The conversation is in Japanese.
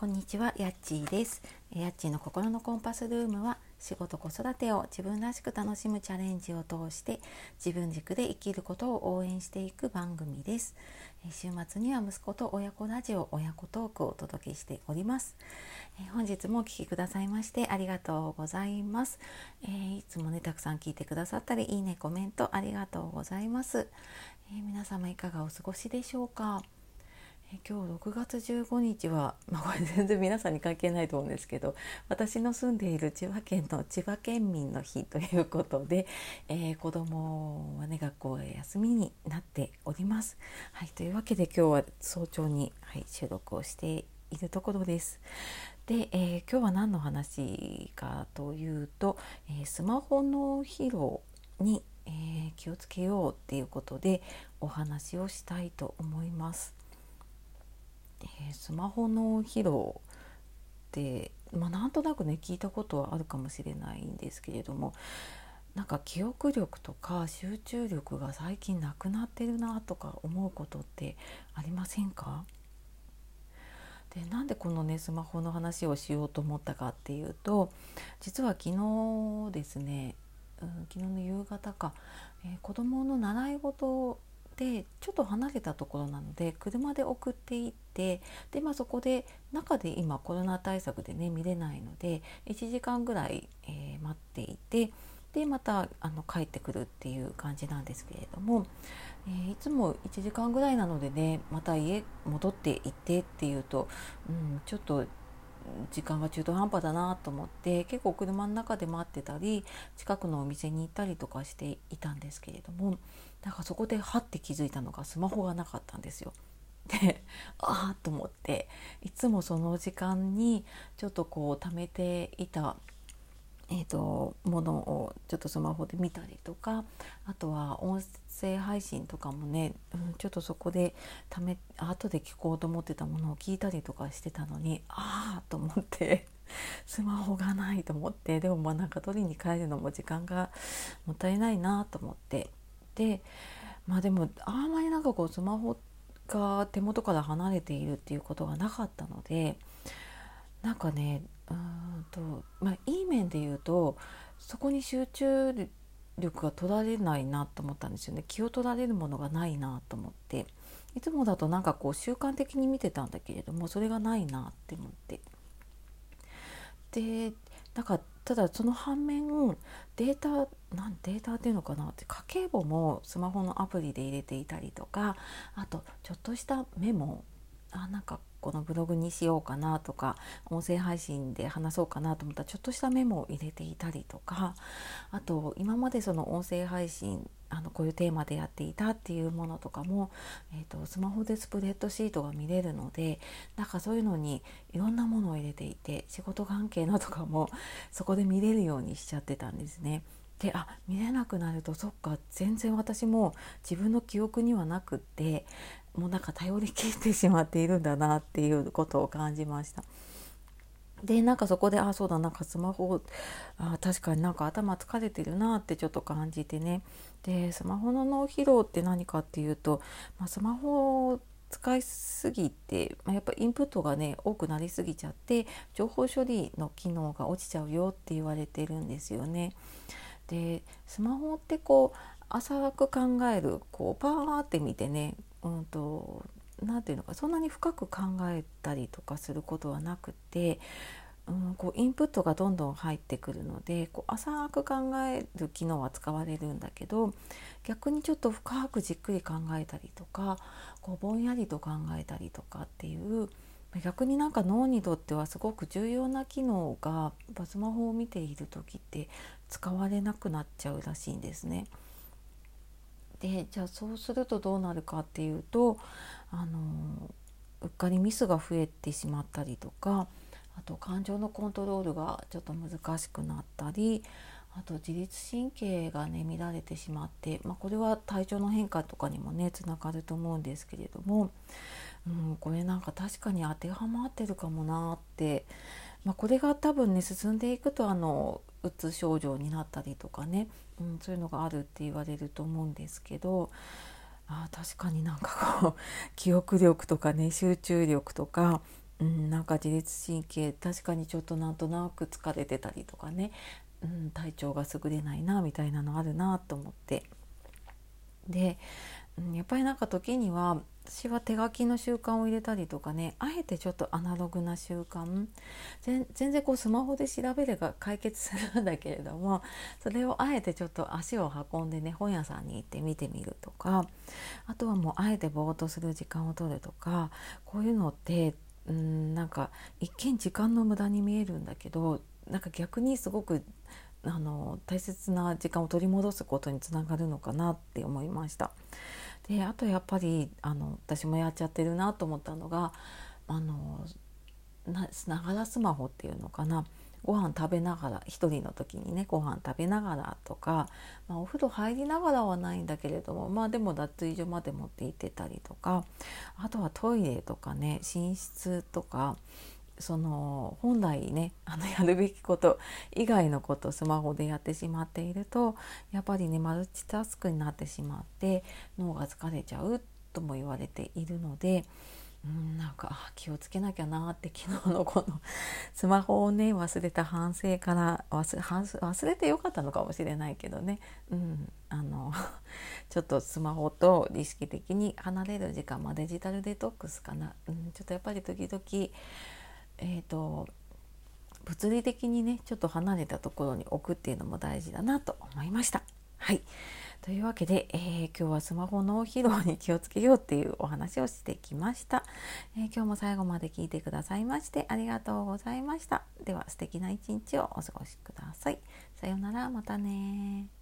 こんにちは、やっちーです。やっちーの心のコンパスルームは仕事子育てを自分らしく楽しむチャレンジを通して自分軸で生きることを応援していく番組です。週末には息子と親子ラジオ親子トークをお届けしております。本日もお聞きくださいましてありがとうございます。えいつもねたくさん聞いてくださったりいいねコメントありがとうございます。え皆様いかがお過ごしでしょうか？え今日6月15日は、まあ、これ全然皆さんに関係ないと思うんですけど私の住んでいる千葉県の千葉県民の日ということで、えー子供はね学校へ休みになっております。はい、というわけで今日は早朝に、はい、収録をしているところです。で、えー今日は何の話かというと、えースマホの疲労に、え気をつけようっていうことでお話をしたいと思います。えースマホの疲労って、まあ、なんとなくね聞いたことはあるかもしれないんですけれどもなんか記憶力とか集中力が最近なくなってるなとか思うことってありませんか？でなんでこのねスマホの話をしようと思ったかっていうと実は昨日ですね、うん、昨日の夕方か、えー子供の習い事でちょっと離れたところなので車で送っていってで、まあ、そこで中で今コロナ対策でね見れないので1時間ぐらい、えー待っていてでまたあの帰ってくるっていう感じなんですけれども、えーいつも1時間ぐらいなのでねまた家戻って行ってっていうと、うん、ちょっと時間が中途半端だなと思って結構車の中で待ってたり近くのお店に行ったりとかしていたんですけれどもなんかそこではって気づいたのがスマホがなかったんですよ。でああと思っていつもその時間にちょっとこう貯めていたえー、とものをちょっとスマホで見たりとかあとは音声配信とかもね、うん、ちょっとそこでため後で聞こうと思ってたものを聞いたりとかしてたのにああと思って スマホがないと思ってでもまあなんか取りに帰るのも時間がもったいないなと思って。でまあでもあんまりなんかこうスマホが手元から離れているっていうことがなかったのでなんかねうんとまあいい面で言うとそこに集中力が取られないなと思ったんですよね。気を取られるものがないなと思って。いつもだとなんかこう習慣的に見てたんだけれどもそれがないなって思って。でなんかただその反面データなんデータっていうのかなって。家計簿もスマホのアプリで入れていたりとかあとちょっとしたメモ。あなんかこのブログにしようかなとか音声配信で話そうかなと思ったらちょっとしたメモを入れていたりとかあと今までその音声配信あのこういうテーマでやっていたっていうものとかも、えー、とスマホでスプレッドシートが見れるのでなんかそういうのにいろんなものを入れていて仕事関係のとかもそこで見れるようにしちゃってたんですね。であ見れなくなるとそっか全然私も自分の記憶にはなくってもうなんか頼り切ってしまっているんだなっていうことを感じました。でなんかそこであそうだなんかスマホあ確かになんか頭疲れてるなってちょっと感じてねでスマホの脳疲労って何かっていうと、まあ、スマホを使いすぎて、まあ、やっぱインプットがね多くなりすぎちゃって情報処理の機能が落ちちゃうよって言われてるんですよね。でスマホってこう浅く考えるこうパーって見てねうんとなんていうのかそんなに深く考えたりとかすることはなくて、うん、こうインプットがどんどん入ってくるのでこう浅く考える機能は使われるんだけど逆にちょっと深くじっくり考えたりとかこうぼんやりと考えたりとかっていう逆になんか脳にとってはすごく重要な機能がスマホを見ている時って使われなくなっちゃうらしいんですね。でじゃあそうするとどうなるかっていうとあのうっかりミスが増えてしまったりとかあと感情のコントロールがちょっと難しくなったりあと自律神経がね乱れてしまって、まあ、これは体調の変化とかにもねつながると思うんですけれども、うん、これなんか確かに当てはまってるかもなって、まあ、これが多分ね進んでいくとあのうつ症状になったりとかね、うん、そういうのがあるって言われると思うんですけど。あ確かになんかこう記憶力とかね集中力とか。うん、なんか自律神経確かにちょっとなんとなく疲れてたりとかね、うん、体調が優れないなみたいなのあるなと思って。で、やっぱりなんか時には私は手書きの習慣を入れたりとかねあえてちょっとアナログな習慣全然こうスマホで調べれば解決するんだけれどもそれをあえてちょっと足を運んでね本屋さんに行って見てみるとかあとはもうあえてぼーっとする時間を取るとかこういうのってうんなんか一見時間の無駄に見えるんだけどなんか逆にすごくあの大切な時間を取り戻すことにつながるのかなって思いました。であとやっぱりあの私もやっちゃってるなと思ったのがあのながらスマホっていうのかなご飯食べながら一人の時にねご飯食べながらとか、まあ、お風呂入りながらはないんだけれどもまあでも脱衣所まで持って行ってたりとかあとはトイレとかね寝室とかその本来ねあのやるべきこと以外のことスマホでやってしまっているとやっぱりねマルチタスクになってしまって脳が疲れちゃうとも言われているので。うんなんか気をつけなきゃなって昨日のこのスマホをね忘れた反省から忘れてよかったのかもしれないけどね、うん、あの ちょっとスマホと意識的に離れる時間、まあ、デジタルデトックスかな、うん、ちょっとやっぱり時々えーと、物理的にねちょっと離れたところに置くっていうのも大事だなと思いました。はいというわけで、えー、今日はスマホの疲労に気をつけようっていうお話をしてきました、えー、今日も最後まで聞いてくださいましてありがとうございました。では素敵な一日をお過ごしください。さようならまたね